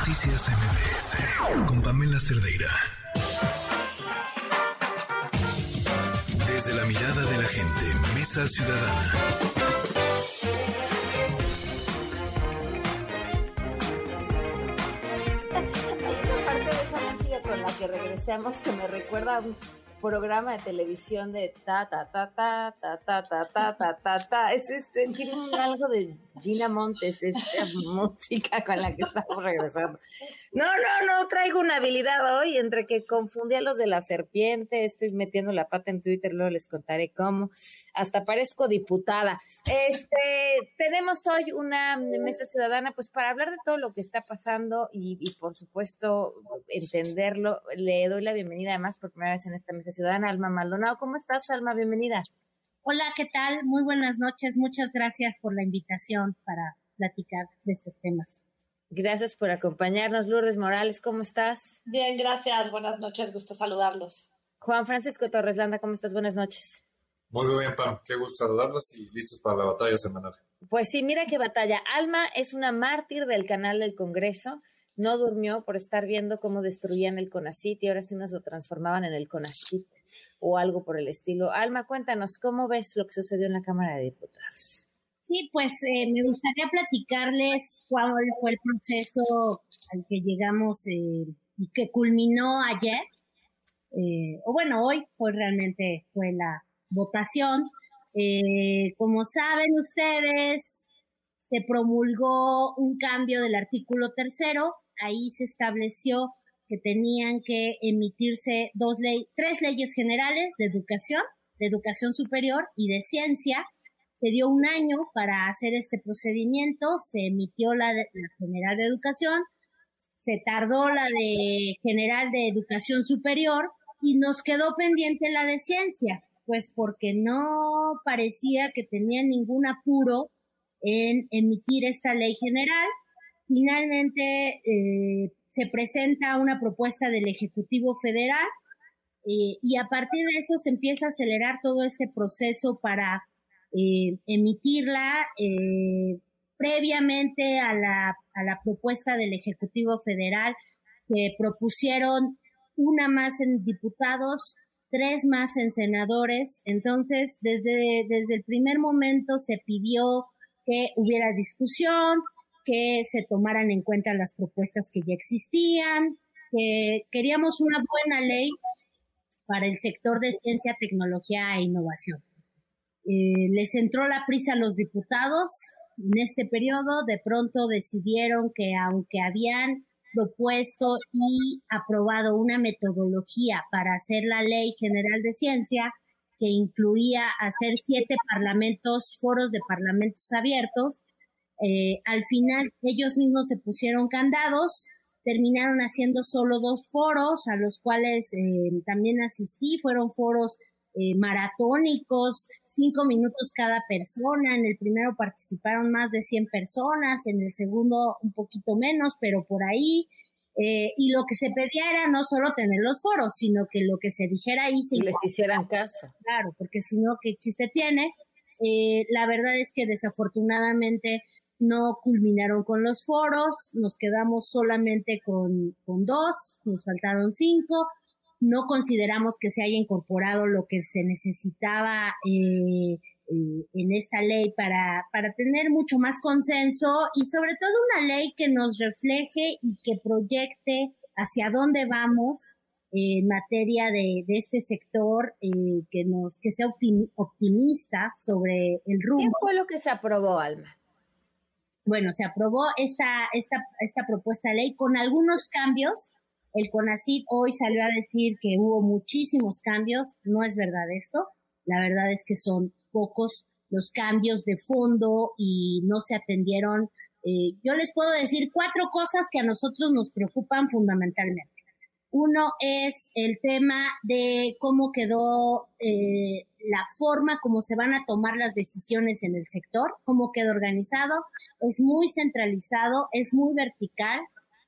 Noticias MBS con Pamela Cerdeira. Desde la mirada de la gente, Mesa Ciudadana. parte de esa música con la que regresamos que me recuerda a un programa de televisión de ta ta ta ta ta ta ta ta ta ta ta es este tiene algo de Gina Montes esta música con la que estamos regresando. No no no traigo una habilidad hoy entre que confundí a los de la serpiente estoy metiendo la pata en Twitter luego les contaré cómo. Hasta parezco diputada. Este tenemos hoy una mesa ciudadana pues para hablar de todo lo que está pasando y, y por supuesto entenderlo. Le doy la bienvenida además por primera vez en esta mesa ciudadana Alma Maldonado. Cómo estás Alma bienvenida Hola, ¿qué tal? Muy buenas noches. Muchas gracias por la invitación para platicar de estos temas. Gracias por acompañarnos. Lourdes Morales, ¿cómo estás? Bien, gracias. Buenas noches. Gusto saludarlos. Juan Francisco Torreslanda, ¿cómo estás? Buenas noches. Muy bien, Pam. Qué gusto saludarlos y listos para la batalla semanal. Pues sí, mira qué batalla. Alma es una mártir del canal del Congreso. No durmió por estar viendo cómo destruían el CONACIT y ahora sí nos lo transformaban en el CONACIT o algo por el estilo. Alma, cuéntanos, ¿cómo ves lo que sucedió en la Cámara de Diputados? Sí, pues eh, me gustaría platicarles cuál fue el proceso al que llegamos eh, y que culminó ayer. Eh, o bueno, hoy pues realmente fue la votación. Como saben ustedes, se promulgó un cambio del artículo tercero. Ahí se estableció que tenían que emitirse dos ley, tres leyes generales de educación, de educación superior y de ciencia. Se dio un año para hacer este procedimiento, se emitió la, de, la general de educación, se tardó la de general de educación superior y nos quedó pendiente la de ciencia, pues porque no parecía que tenía ningún apuro en emitir esta ley general. Finalmente eh, se presenta una propuesta del Ejecutivo Federal eh, y a partir de eso se empieza a acelerar todo este proceso para eh, emitirla eh, previamente a la, a la propuesta del Ejecutivo Federal. Se propusieron una más en diputados, tres más en senadores. Entonces, desde, desde el primer momento se pidió que hubiera discusión, que se tomaran en cuenta las propuestas que ya existían, que queríamos una buena ley para el sector de ciencia, tecnología e innovación. Eh, les entró la prisa a los diputados en este periodo, de pronto decidieron que aunque habían propuesto y aprobado una metodología para hacer la ley general de ciencia, que incluía hacer siete parlamentos, foros de parlamentos abiertos, eh, al final ellos mismos se pusieron candados, terminaron haciendo solo dos foros a los cuales eh, también asistí, fueron foros eh, maratónicos, cinco minutos cada persona, en el primero participaron más de 100 personas, en el segundo un poquito menos, pero por ahí, eh, y lo que se pedía era no solo tener los foros, sino que lo que se dijera ahí se y les hicieran caso. Claro, porque si no, ¿qué chiste tiene? Eh, la verdad es que desafortunadamente no culminaron con los foros, nos quedamos solamente con, con dos, nos faltaron cinco, no consideramos que se haya incorporado lo que se necesitaba eh, eh, en esta ley para, para tener mucho más consenso y sobre todo una ley que nos refleje y que proyecte hacia dónde vamos en materia de, de este sector, eh, que nos que sea optim, optimista sobre el rumbo. ¿Qué fue lo que se aprobó, Alma? Bueno, se aprobó esta, esta, esta propuesta de ley con algunos cambios. El CONACID hoy salió a decir que hubo muchísimos cambios. No es verdad esto. La verdad es que son pocos los cambios de fondo y no se atendieron. Eh, yo les puedo decir cuatro cosas que a nosotros nos preocupan fundamentalmente. Uno es el tema de cómo quedó eh, la forma como se van a tomar las decisiones en el sector, cómo queda organizado. Es muy centralizado, es muy vertical.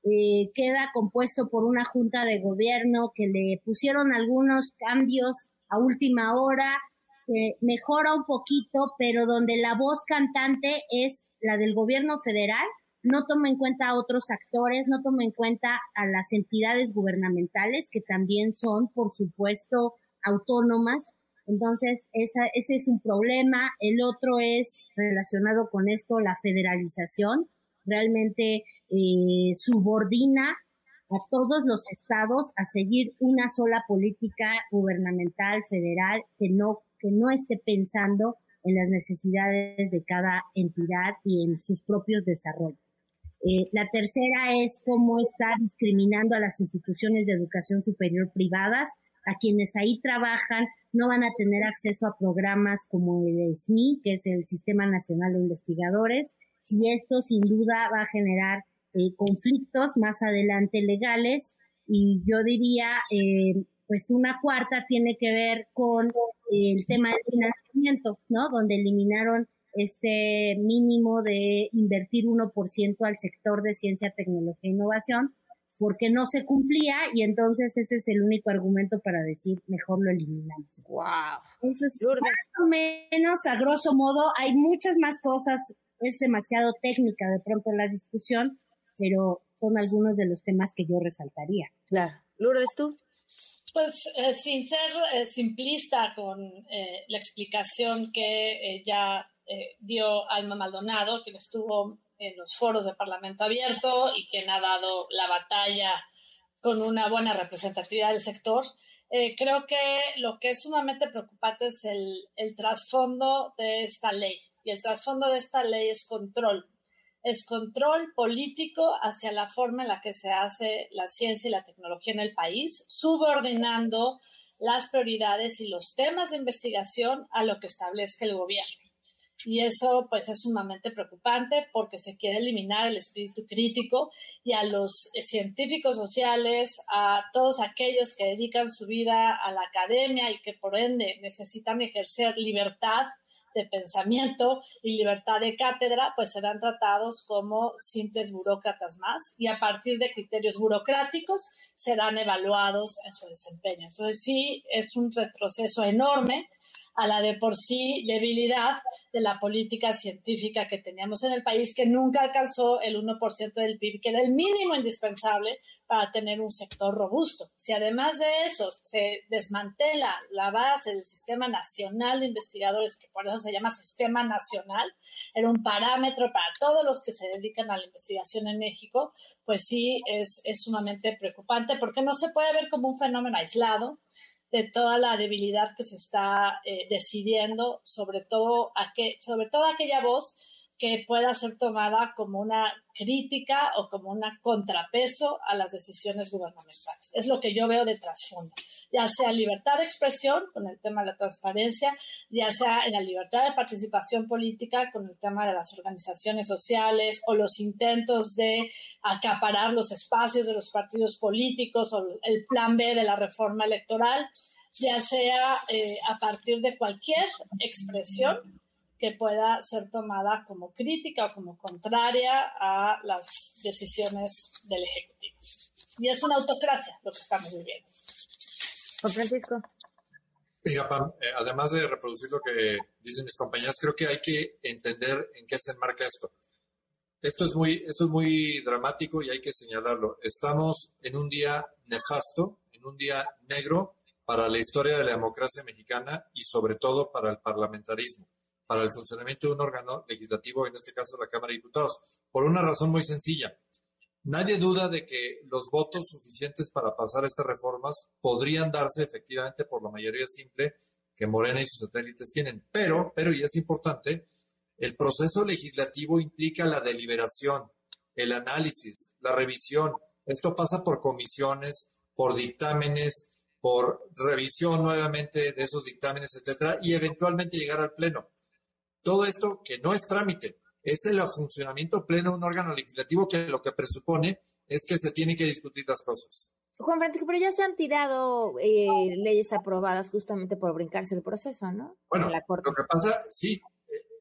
Eh, queda compuesto por una junta de gobierno que le pusieron algunos cambios a última hora, que mejora un poquito, pero donde la voz cantante es la del gobierno federal no toma en cuenta a otros actores, no toma en cuenta a las entidades gubernamentales que también son, por supuesto, autónomas. Entonces, ese es un problema. El otro es relacionado con esto, la federalización. Realmente eh, subordina a todos los estados a seguir una sola política gubernamental federal que no que no esté pensando en las necesidades de cada entidad y en sus propios desarrollos. Eh, la tercera es cómo está discriminando a las instituciones de educación superior privadas, a quienes ahí trabajan no van a tener acceso a programas como el SNI, que es el Sistema Nacional de Investigadores, y esto sin duda va a generar eh, conflictos más adelante legales y yo diría, eh, pues una cuarta tiene que ver con el tema del financiamiento, ¿no? Donde eliminaron este mínimo de invertir 1% al sector de ciencia, tecnología e innovación, porque no se cumplía y entonces ese es el único argumento para decir mejor lo eliminamos. Wow. Eso es más o menos a grosso modo. Hay muchas más cosas, es demasiado técnica de pronto la discusión, pero son algunos de los temas que yo resaltaría. Claro. Lourdes, tú. Pues eh, sin ser eh, simplista con eh, la explicación que ya dio Alma Maldonado, quien estuvo en los foros de Parlamento Abierto y quien ha dado la batalla con una buena representatividad del sector, creo que lo que es sumamente preocupante es el, el trasfondo de esta ley. Y el trasfondo de esta ley es control es control político hacia la forma en la que se hace la ciencia y la tecnología en el país, subordinando las prioridades y los temas de investigación a lo que establezca el gobierno. Y eso pues es sumamente preocupante porque se quiere eliminar el espíritu crítico y a los científicos sociales, a todos aquellos que dedican su vida a la academia y que por ende necesitan ejercer libertad de pensamiento y libertad de cátedra, pues serán tratados como simples burócratas más y a partir de criterios burocráticos serán evaluados en su desempeño. Entonces sí, es un retroceso enorme a la de por sí debilidad de la política científica que teníamos en el país, que nunca alcanzó el 1% del PIB, que era el mínimo indispensable para tener un sector robusto. Si además de eso se desmantela la base del Sistema Nacional de Investigadores, que por eso se llama Sistema Nacional, era un parámetro para todos los que se dedican a la investigación en México, pues sí es, es sumamente preocupante porque no se puede ver como un fenómeno aislado, de toda la debilidad que se está eh, decidiendo, sobre todo, sobre todo aquella voz que pueda ser tomada como una crítica o como un contrapeso a las decisiones gubernamentales. Es lo que yo veo de trasfondo, ya sea libertad de expresión con el tema de la transparencia, ya sea en la libertad de participación política con el tema de las organizaciones sociales o los intentos de acaparar los espacios de los partidos políticos o el plan B de la reforma electoral, ya sea eh, a partir de cualquier expresión que pueda ser tomada como crítica o como contraria a las decisiones del Ejecutivo. Y es una autocracia lo que estamos viviendo. Juan Francisco. Mira, Pam, eh, además de reproducir lo que dicen mis compañeras, creo que hay que entender en qué se enmarca esto. Esto es muy, esto es muy dramático y hay que señalarlo. Estamos en un día nefasto, en un día negro para la historia de la democracia mexicana y sobre todo para el parlamentarismo para el funcionamiento de un órgano legislativo, en este caso la Cámara de Diputados, por una razón muy sencilla. Nadie duda de que los votos suficientes para pasar estas reformas podrían darse efectivamente por la mayoría simple que Morena y sus satélites tienen. Pero, pero, y es importante, el proceso legislativo implica la deliberación, el análisis, la revisión. Esto pasa por comisiones, por dictámenes, por revisión nuevamente de esos dictámenes, etcétera, y eventualmente llegar al Pleno. Todo esto que no es trámite, es el funcionamiento pleno de un órgano legislativo que lo que presupone es que se tiene que discutir las cosas. Juan Francisco, pero ya se han tirado eh, leyes aprobadas justamente por brincarse el proceso, ¿no? Bueno, lo que pasa, sí,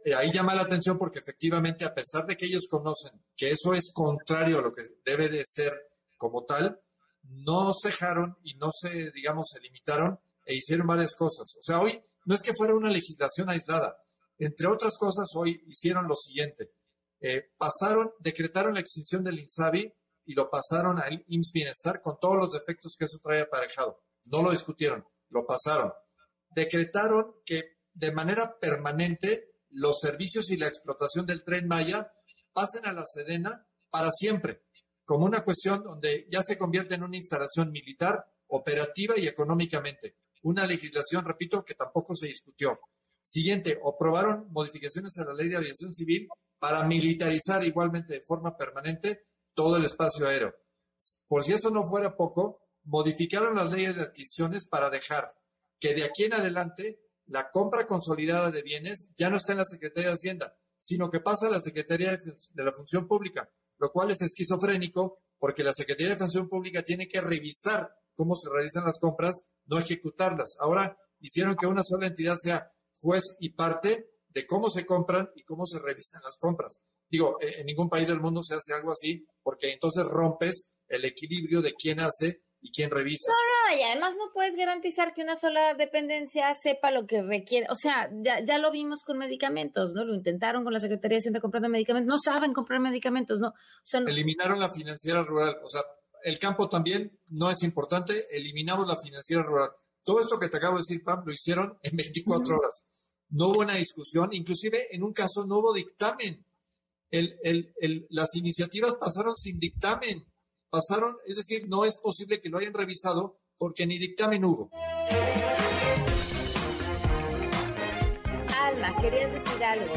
eh, ahí llama la atención porque efectivamente, a pesar de que ellos conocen que eso es contrario a lo que debe de ser como tal, no cejaron y no se, digamos, se limitaron e hicieron varias cosas. O sea, hoy no es que fuera una legislación aislada, entre otras cosas, hoy hicieron lo siguiente. Eh, pasaron, decretaron la extinción del INSABI y lo pasaron al IMSS Bienestar con todos los defectos que eso trae aparejado. No lo discutieron, lo pasaron. Decretaron que de manera permanente los servicios y la explotación del tren Maya pasen a la Sedena para siempre, como una cuestión donde ya se convierte en una instalación militar, operativa y económicamente. Una legislación, repito, que tampoco se discutió. Siguiente, aprobaron modificaciones a la ley de aviación civil para militarizar igualmente de forma permanente todo el espacio aéreo. Por si eso no fuera poco, modificaron las leyes de adquisiciones para dejar que de aquí en adelante la compra consolidada de bienes ya no está en la Secretaría de Hacienda, sino que pasa a la Secretaría de la Función Pública, lo cual es esquizofrénico porque la Secretaría de Función Pública tiene que revisar cómo se realizan las compras, no ejecutarlas. Ahora hicieron que una sola entidad sea juez y parte de cómo se compran y cómo se revisan las compras. Digo, eh, en ningún país del mundo se hace algo así, porque entonces rompes el equilibrio de quién hace y quién revisa. No, no, y además no puedes garantizar que una sola dependencia sepa lo que requiere. O sea, ya, lo vimos con medicamentos, ¿no? Lo intentaron con la Secretaría de Hacienda comprando medicamentos. No saben comprar medicamentos, ¿no? Eliminaron la financiera rural. O sea, el campo también no es importante. Eliminamos la financiera rural. Todo esto que te acabo de decir, Pam, lo hicieron en 24 horas. No hubo una discusión, inclusive en un caso no hubo dictamen. las iniciativas pasaron sin dictamen. Pasaron, es decir, no es posible que lo hayan revisado porque ni dictamen hubo. Alma, querías decir algo.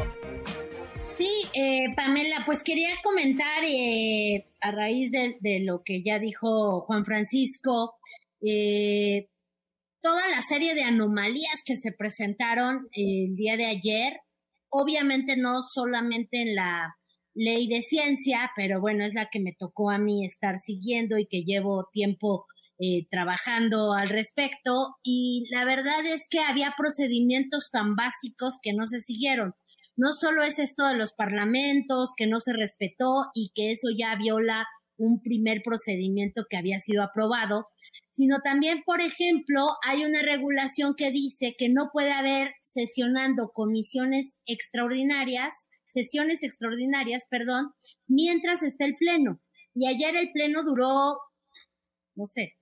Sí, eh, Pamela, pues quería comentar eh, a raíz de, de, lo que ya dijo Juan Francisco, eh, toda la serie de anomalías que se presentaron el día de ayer, obviamente no solamente en la ley de ciencia, pero bueno, es la que me tocó a mí estar siguiendo y que llevo tiempo eh, trabajando al respecto. Y la verdad es que había procedimientos tan básicos que no se siguieron. No solo es esto de los parlamentos, que no se respetó y que eso ya viola un primer procedimiento que había sido aprobado, sino también, por ejemplo, hay una regulación que dice que no puede haber sesionando comisiones extraordinarias, sesiones extraordinarias, perdón, mientras está el pleno. Y ayer el pleno duró, no sé,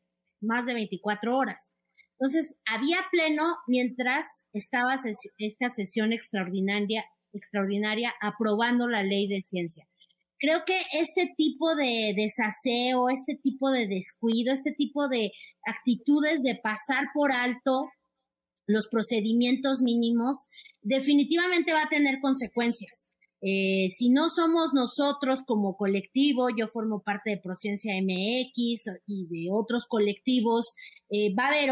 más de 24 horas. Entonces, había pleno mientras estaba esta sesión extraordinaria, extraordinaria aprobando la ley de ciencia creo que este tipo de desaseo, este tipo de descuido, este tipo de actitudes de pasar por alto los procedimientos mínimos, definitivamente va a tener consecuencias. Eh, si no somos nosotros como colectivo, yo formo parte de Prociencia MX y de otros colectivos, eh, va a haber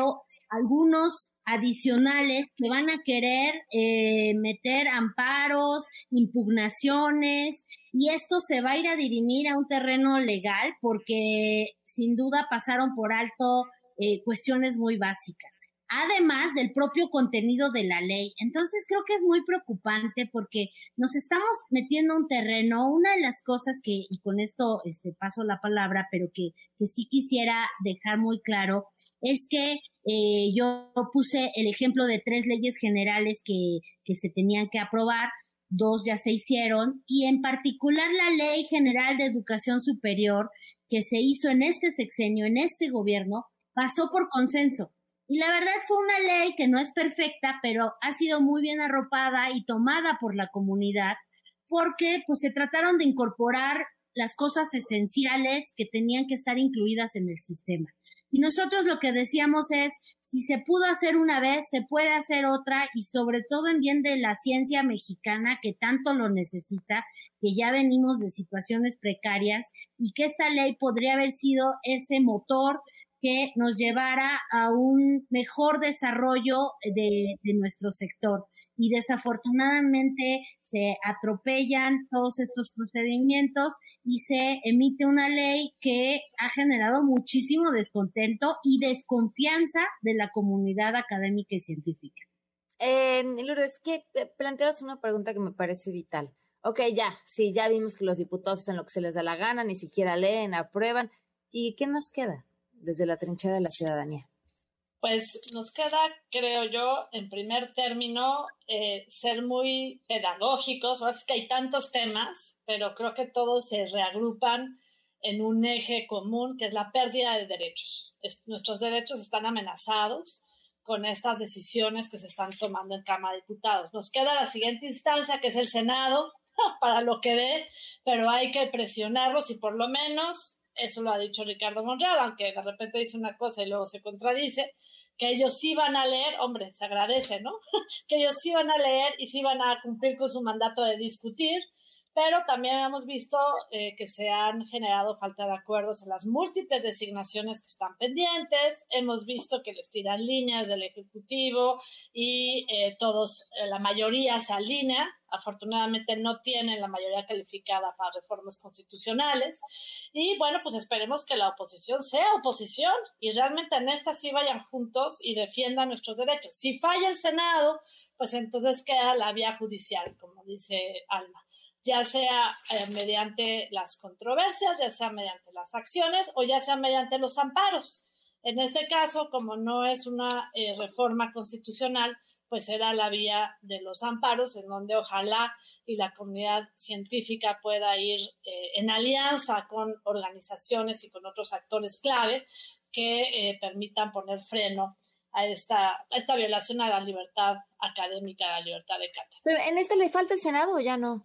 algunos adicionales que van a querer eh, meter amparos, impugnaciones, y esto se va a ir a dirimir a un terreno legal porque sin duda pasaron por alto eh, cuestiones muy básicas además del propio contenido de la ley. Entonces creo que es muy preocupante porque nos estamos metiendo un terreno. Una de las cosas que, y con esto este, paso la palabra, pero que, que sí quisiera dejar muy claro, es que eh, yo puse el ejemplo de tres leyes generales que, que se tenían que aprobar, dos ya se hicieron, y en particular la Ley General de Educación Superior que se hizo en este sexenio, en este gobierno, pasó por consenso. Y la verdad fue una ley que no es perfecta, pero ha sido muy bien arropada y tomada por la comunidad, porque pues se trataron de incorporar las cosas esenciales que tenían que estar incluidas en el sistema. Y nosotros lo que decíamos es, si se pudo hacer una vez, se puede hacer otra y sobre todo en bien de la ciencia mexicana que tanto lo necesita, que ya venimos de situaciones precarias y que esta ley podría haber sido ese motor que nos llevara a un mejor desarrollo de, de nuestro sector y desafortunadamente se atropellan todos estos procedimientos y se emite una ley que ha generado muchísimo descontento y desconfianza de la comunidad académica y científica. Eh, Lourdes, que planteas una pregunta que me parece vital. Ok, ya, sí, ya vimos que los diputados hacen lo que se les da la gana, ni siquiera leen, aprueban. ¿Y qué nos queda desde la trinchera de la ciudadanía? Pues nos queda, creo yo, en primer término, eh, ser muy pedagógicos. Ahora es que hay tantos temas, pero creo que todos se reagrupan en un eje común, que es la pérdida de derechos. nuestros derechos están amenazados con estas decisiones que se están tomando en Cámara de Diputados. Nos queda la siguiente instancia, que es el Senado, para lo que dé, pero hay que presionarlos y por lo menos, eso lo ha dicho Ricardo Monreal, aunque de repente dice una cosa y luego se contradice, que ellos sí van a leer, hombre, se agradece, ¿no? que ellos sí van a leer y sí van a cumplir con su mandato de discutir pero también hemos visto eh, que se han generado falta de acuerdos en las múltiples designaciones que están pendientes, hemos visto que les tiran líneas del Ejecutivo y eh, todos, eh, la mayoría se alinea, afortunadamente no tienen la mayoría calificada para reformas constitucionales. Y bueno, pues esperemos que la oposición sea oposición y realmente en esta sí vayan juntos y defiendan nuestros derechos. Si falla el Senado, pues entonces queda la vía judicial, como dice Alma ya sea eh, mediante las controversias, ya sea mediante las acciones o ya sea mediante los amparos. En este caso, como no es una eh, reforma constitucional, pues será la vía de los amparos, en donde ojalá y la comunidad científica pueda ir eh, en alianza con organizaciones y con otros actores clave que permitan poner freno a esta, a esta violación a la libertad académica, a la libertad de cátedra. En este le falta el Senado o ya no?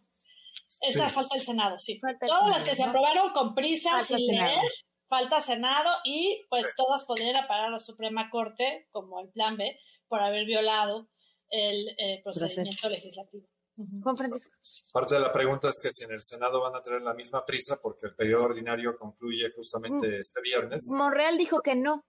Esa falta el Senado, sí. todas las que se aprobaron con prisa, sin leer, falta Senado y pues todas podrían parar a la Suprema Corte, como el plan B, por haber violado el eh, procedimiento legislativo. Parte de la pregunta es que si en el Senado van a tener la misma prisa porque el periodo ordinario concluye justamente mm. este viernes. Monreal dijo que no.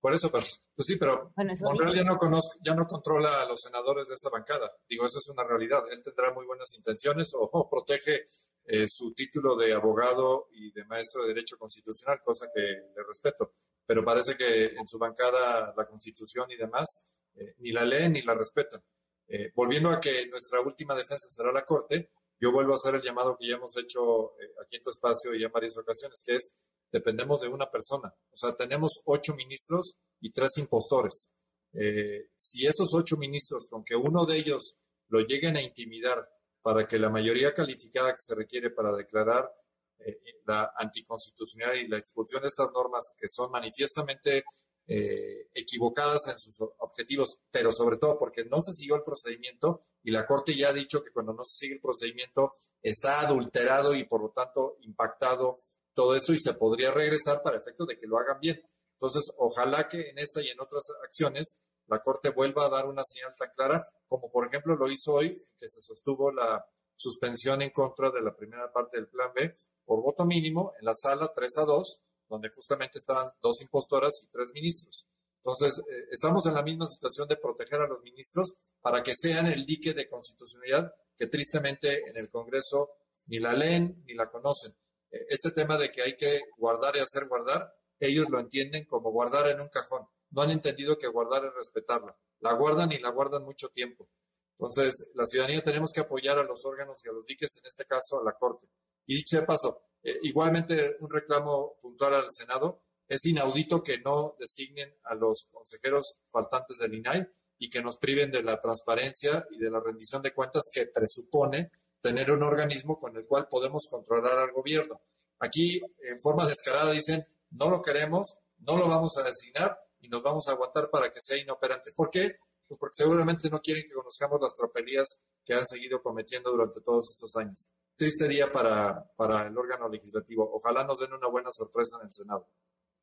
Por eso, pero, pues sí, pero Monreal ya no, conozco, ya no controla a los senadores de esa bancada. Digo, esa es una realidad. Él tendrá muy buenas intenciones o, protege eh, su título de abogado y de maestro de Derecho Constitucional, cosa que le respeto. Pero parece que en su bancada la Constitución y demás eh, ni la leen ni la respetan. Eh, volviendo a que nuestra última defensa será la Corte, yo vuelvo a hacer el llamado que ya hemos hecho aquí en tu espacio y en varias ocasiones, que es dependemos de una persona. O sea, tenemos ocho ministros y tres impostores. Eh, si esos ocho ministros, con que uno de ellos lo lleguen a intimidar para que la mayoría calificada que se requiere para declarar eh, la anticonstitucionalidad y la expulsión de estas normas que son manifiestamente eh, equivocadas en sus objetivos, pero sobre todo porque no se siguió el procedimiento y la Corte ya ha dicho que cuando no se sigue el procedimiento está adulterado y por lo tanto impactado todo esto y se podría regresar para efecto de que lo hagan bien. Entonces, ojalá que en esta y en otras acciones la Corte vuelva a dar una señal tan clara como por ejemplo lo hizo hoy, que se sostuvo la suspensión en contra de la primera parte del Plan B por voto mínimo en la sala 3 a 2, donde justamente estaban dos impostoras y tres ministros. Entonces, eh, estamos en la misma situación de proteger a los ministros para que sean el dique de constitucionalidad que tristemente en el Congreso ni la leen ni la conocen este tema de que hay que guardar y hacer guardar, ellos lo entienden como guardar en un cajón. No han entendido que guardar es respetarla. La guardan y la guardan mucho tiempo. Entonces, la ciudadanía tenemos que apoyar a los órganos y a los diques, en este caso a la Corte. Y dicho de paso, eh, igualmente un reclamo puntual al Senado, es inaudito que no designen a los consejeros faltantes del INAI y que nos priven de la transparencia y de la rendición de cuentas que presupone tener un organismo con el cual podemos controlar al gobierno. Aquí, en forma descarada, dicen, no lo queremos, no lo vamos a designar y nos vamos a aguantar para que sea inoperante. ¿Por qué? Pues porque seguramente no quieren que conozcamos las tropelías que han seguido cometiendo durante todos estos años. Triste día para, para el órgano legislativo. Ojalá nos den una buena sorpresa en el Senado.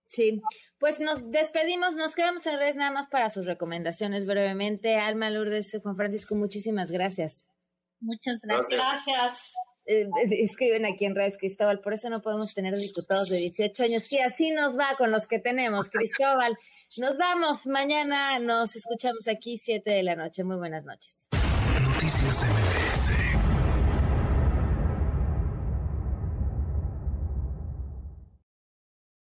Sí, pues nos despedimos, nos quedamos en redes nada más para sus recomendaciones brevemente. Alma Lourdes, Juan Francisco, muchísimas gracias. Muchas gracias. Gracias. Eh, escriben aquí en redes, Cristóbal, por eso no podemos tener diputados de 18 años. Sí, así nos va con los que tenemos, Cristóbal. Nos vamos, mañana nos escuchamos aquí 7 de la noche. Muy buenas noches. Noticias MBS